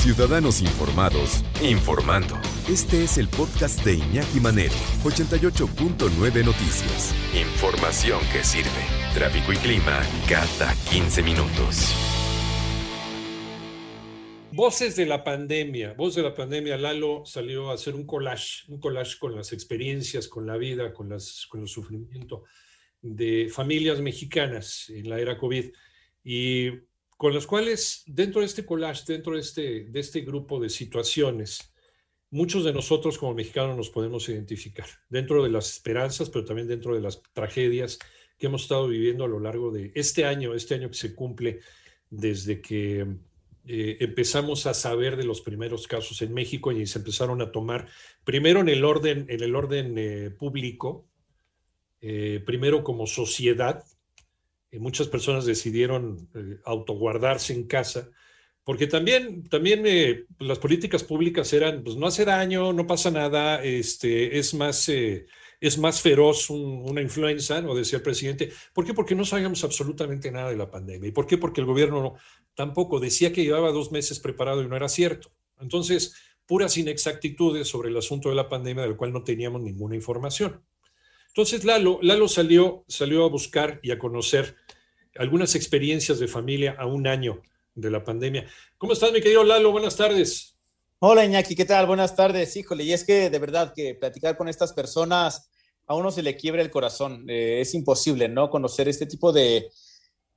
Ciudadanos informados, informando. Este es el podcast de Iñaki Manero, 88.9 Noticias. Información que sirve. Tráfico y clima cada 15 minutos. Voces de la pandemia, voz de la pandemia, Lalo salió a hacer un collage, un collage con las experiencias, con la vida, con, las, con el sufrimiento de familias mexicanas en la era COVID y con las cuales dentro de este collage, dentro de este, de este grupo de situaciones, muchos de nosotros como mexicanos nos podemos identificar, dentro de las esperanzas, pero también dentro de las tragedias que hemos estado viviendo a lo largo de este año, este año que se cumple desde que eh, empezamos a saber de los primeros casos en México y se empezaron a tomar, primero en el orden, en el orden eh, público, eh, primero como sociedad, muchas personas decidieron autoguardarse en casa, porque también, también las políticas públicas eran, pues no hace daño, no pasa nada, este, es más es más feroz una influenza, ¿no? decía el presidente. ¿Por qué? Porque no sabíamos absolutamente nada de la pandemia. ¿Y por qué? Porque el gobierno tampoco decía que llevaba dos meses preparado y no era cierto. Entonces, puras inexactitudes sobre el asunto de la pandemia del cual no teníamos ninguna información. Entonces, Lalo, Lalo salió, salió a buscar y a conocer algunas experiencias de familia a un año de la pandemia. ¿Cómo estás, mi querido Lalo? Buenas tardes. Hola Iñaki, ¿qué tal? Buenas tardes. Híjole, y es que de verdad que platicar con estas personas a uno se le quiebra el corazón. Eh, es imposible, ¿no? Conocer este tipo de,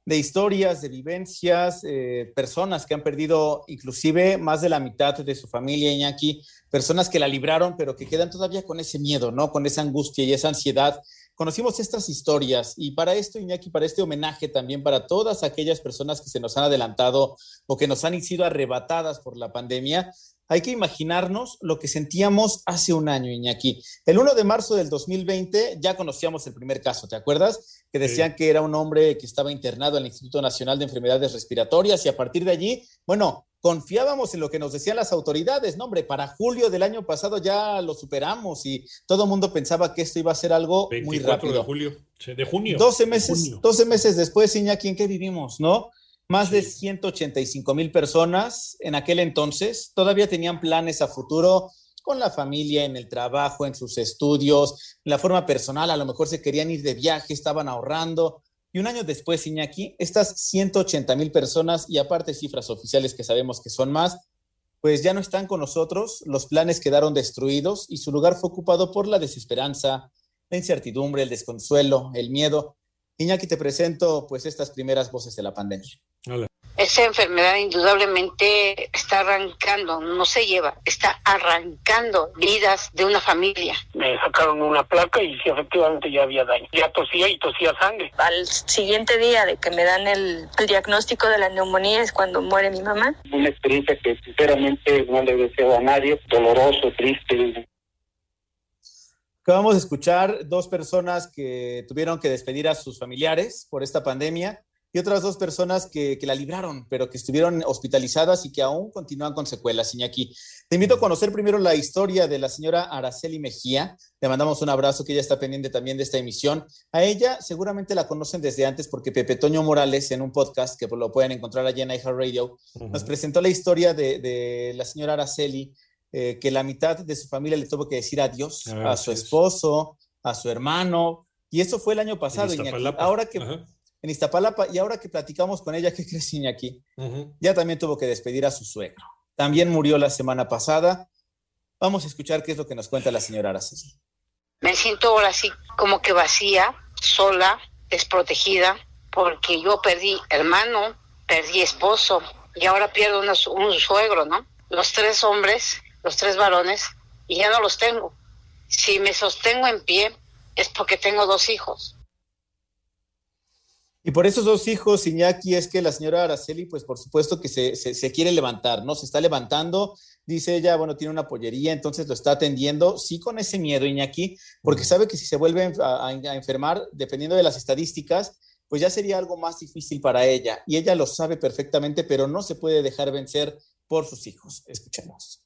historias, de vivencias, eh, personas que han perdido inclusive más de la mitad de su familia, Iñaki, personas que la libraron, pero que quedan todavía con ese miedo, ¿no? Con esa angustia y esa ansiedad. Conocimos estas historias y para esto, Iñaki, para este homenaje también para todas aquellas personas que se nos han adelantado o que nos han sido arrebatadas por la pandemia, hay que imaginarnos lo que sentíamos hace un año, Iñaki. El 1 de marzo del 2020 ya conocíamos el primer caso, ¿te acuerdas? Que decían que era un hombre que estaba internado en el Instituto Nacional de Enfermedades Respiratorias y a partir de allí, bueno, confiábamos en lo que nos decían las autoridades, no, hombre, para julio del año pasado ya lo superamos y todo el mundo pensaba que esto iba a ser algo muy rápido. de julio, de junio. 12 meses, 12 meses después, Iñaki, ¿en qué vivimos, no? Más de 185 mil personas en aquel entonces todavía tenían planes a futuro con la familia, en el trabajo, en sus estudios, en la forma personal, a lo mejor se querían ir de viaje, estaban ahorrando. Y un año después, Iñaki, estas 180 mil personas y aparte cifras oficiales que sabemos que son más, pues ya no están con nosotros, los planes quedaron destruidos y su lugar fue ocupado por la desesperanza, la incertidumbre, el desconsuelo, el miedo. Iñaki, te presento pues estas primeras voces de la pandemia. Esa enfermedad indudablemente está arrancando, no se lleva, está arrancando vidas de una familia. Me sacaron una placa y sí, efectivamente ya había daño. Ya tosía y tosía sangre. Al siguiente día de que me dan el, diagnóstico de la neumonía es cuando muere mi mamá. Una experiencia que sinceramente no le deseo a nadie, doloroso, triste. Acabamos de escuchar dos personas que tuvieron que despedir a sus familiares por esta pandemia y otras dos personas que, la libraron, pero que estuvieron hospitalizadas y que aún continúan con secuelas, Iñaki. Te invito a conocer primero la historia de la señora Araceli Mejía. Le mandamos un abrazo, que ella está pendiente también de esta emisión. A ella seguramente la conocen desde antes porque Pepe Toño Morales, en un podcast que lo pueden encontrar allí en iHeartRadio, Radio, nos presentó la historia de, la señora Araceli, eh, que la mitad de su familia le tuvo que decir adiós a su esposo, a su hermano, y eso fue el año pasado, Iñaki. Ahora que en Iztapalapa y ahora que platicamos con ella, ¿qué crees, aquí? Ya también tuvo que despedir a su suegro. También murió la semana pasada. Vamos a escuchar qué es lo que nos cuenta la señora Araceli. Me siento ahora así como que vacía, sola, desprotegida, porque yo perdí hermano, perdí esposo y ahora pierdo un suegro, ¿no? Los tres hombres, los tres varones, y ya no los tengo. Si me sostengo en pie es porque tengo dos hijos Y por esos dos hijos, Iñaki, es que la señora Araceli, pues por supuesto que se, se, quiere levantar, ¿no? Se está levantando, dice ella, bueno, tiene una pollería, entonces lo está atendiendo, sí con ese miedo, Iñaki, porque sabe que si se vuelve a, a enfermar, dependiendo de las estadísticas, pues ya sería algo más difícil para ella. Y ella lo sabe perfectamente, pero no se puede dejar vencer por sus hijos. Escuchemos.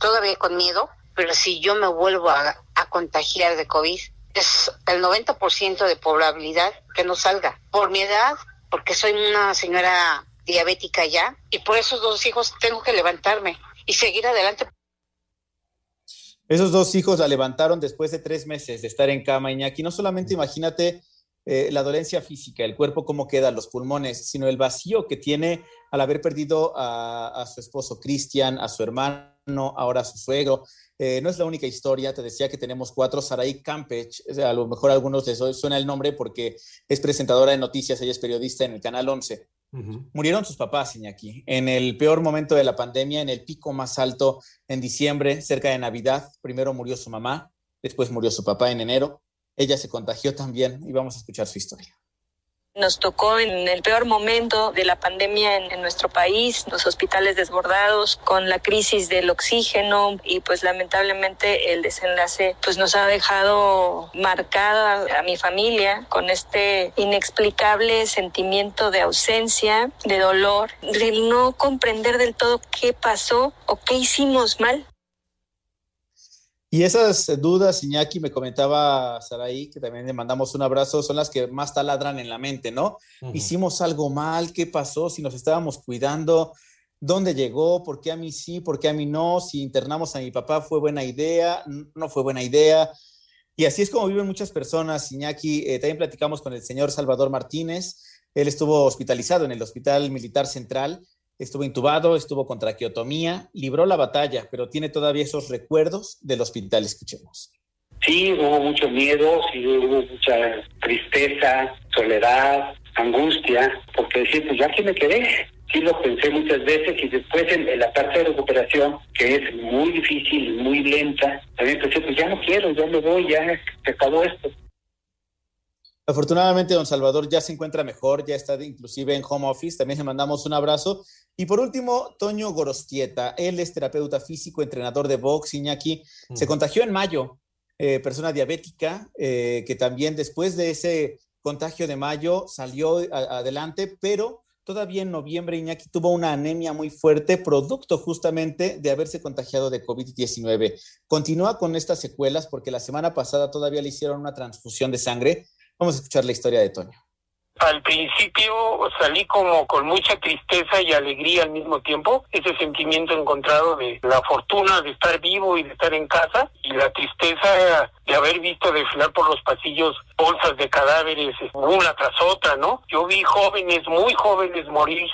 Todavía con miedo, pero si yo me vuelvo a, a contagiar de COVID, es el 90% de probabilidad que no salga. Por mi edad, porque soy una señora diabética ya, y por esos dos hijos tengo que levantarme y seguir adelante. Esos dos hijos la levantaron después de tres meses de estar en cama, Iñaki. No solamente imagínate eh, la dolencia física, el cuerpo cómo queda, los pulmones, sino el vacío que tiene al haber perdido a, su esposo Cristian, a su hermano, ahora a su suegro. Eh, no es la única historia, te decía que tenemos cuatro, Saraí Campech, a lo mejor a algunos les suena el nombre porque es presentadora de noticias, ella es periodista en el Canal 11. Murieron sus papás, Iñaki, en el peor momento de la pandemia, en el pico más alto, en diciembre, cerca de Navidad. Primero murió su mamá, después murió su papá en enero, ella se contagió también y vamos a escuchar su historia. Nos tocó en el peor momento de la pandemia en, nuestro país, los hospitales desbordados, con la crisis del oxígeno y pues lamentablemente el desenlace pues nos ha dejado marcada a mi familia con este inexplicable sentimiento de ausencia, de dolor, de no comprender del todo qué pasó o qué hicimos mal. Y esas dudas, Iñaki, me comentaba Saraí, que también le mandamos un abrazo, son las que más taladran en la mente, ¿no? Hicimos algo mal, ¿qué pasó? Si nos estábamos cuidando, ¿dónde llegó? ¿Por qué a mí sí? ¿Por qué a mí no? Si internamos a mi papá, ¿fue buena idea? ¿No fue buena idea? Y así es como viven muchas personas, Iñaki. Eh, también platicamos con el señor Salvador Martínez. Él estuvo hospitalizado en el Hospital Militar Central estuvo intubado, estuvo con traqueotomía, libró la batalla, pero tiene todavía esos recuerdos del hospital. Escuchemos. Sí, hubo mucho miedo, sí hubo mucha tristeza, soledad, angustia, porque decir, pues ya aquí me quedé. Sí lo pensé muchas veces y después en, la parte de recuperación, que es muy difícil, muy lenta, también pensé, pues ya no quiero, ya me voy, ya se acabó esto. Afortunadamente, don Salvador ya se encuentra mejor, ya está inclusive en home office. También le mandamos un abrazo. Y por último, Toño Gorostieta. Él es terapeuta físico, entrenador de box, Iñaki. Se mm. contagió en mayo, eh, persona diabética, eh, que también después de ese contagio de mayo salió adelante, pero todavía en noviembre Iñaki tuvo una anemia muy fuerte, producto justamente de haberse contagiado de COVID-19. Continúa con estas secuelas porque la semana pasada todavía le hicieron una transfusión de sangre Vamos a escuchar la historia de Toño. Al principio salí como con mucha tristeza y alegría al mismo tiempo, ese sentimiento encontrado de la fortuna de estar vivo y de estar en casa y la tristeza de haber visto desfilar por los pasillos bolsas de cadáveres una tras otra, ¿no? Yo vi jóvenes, muy jóvenes morir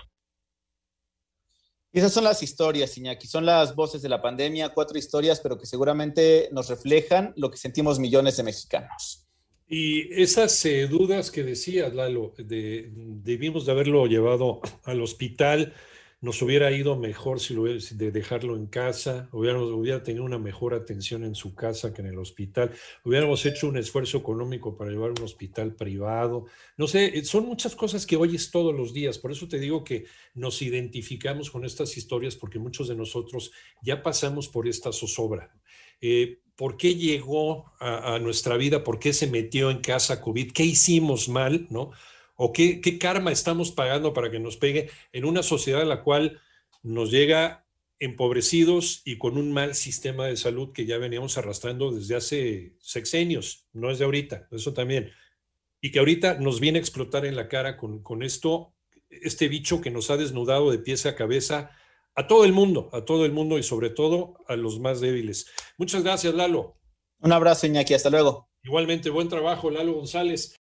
esas son las historias, Iñaki, son las voces de la pandemia, cuatro historias, pero que seguramente nos reflejan lo que sentimos millones de mexicanos. Y esas eh, dudas que decías, Lalo, de, debimos de haberlo llevado al hospital, nos hubiera ido mejor si lo de dejarlo en casa, hubiéramos, hubiera tenido una mejor atención en su casa que en el hospital, hubiéramos hecho un esfuerzo económico para llevar un hospital privado. No sé, son muchas cosas que oyes todos los días, por eso te digo que nos identificamos con estas historias porque muchos de nosotros ya pasamos por esta zozobra. Eh, por qué llegó a, nuestra vida, por qué se metió en casa COVID, qué hicimos mal, ¿no? O qué, karma estamos pagando para que nos pegue en una sociedad en la cual nos llega empobrecidos y con un mal sistema de salud que ya veníamos arrastrando desde hace sexenios, no es de ahorita, eso también. Y que ahorita nos viene a explotar en la cara con, con esto, este bicho que nos ha desnudado de pies a cabeza a todo el mundo, a todo el mundo y sobre todo a los más débiles. Muchas gracias, Lalo. Un abrazo, Iñaki, hasta luego. Igualmente, buen trabajo, Lalo González.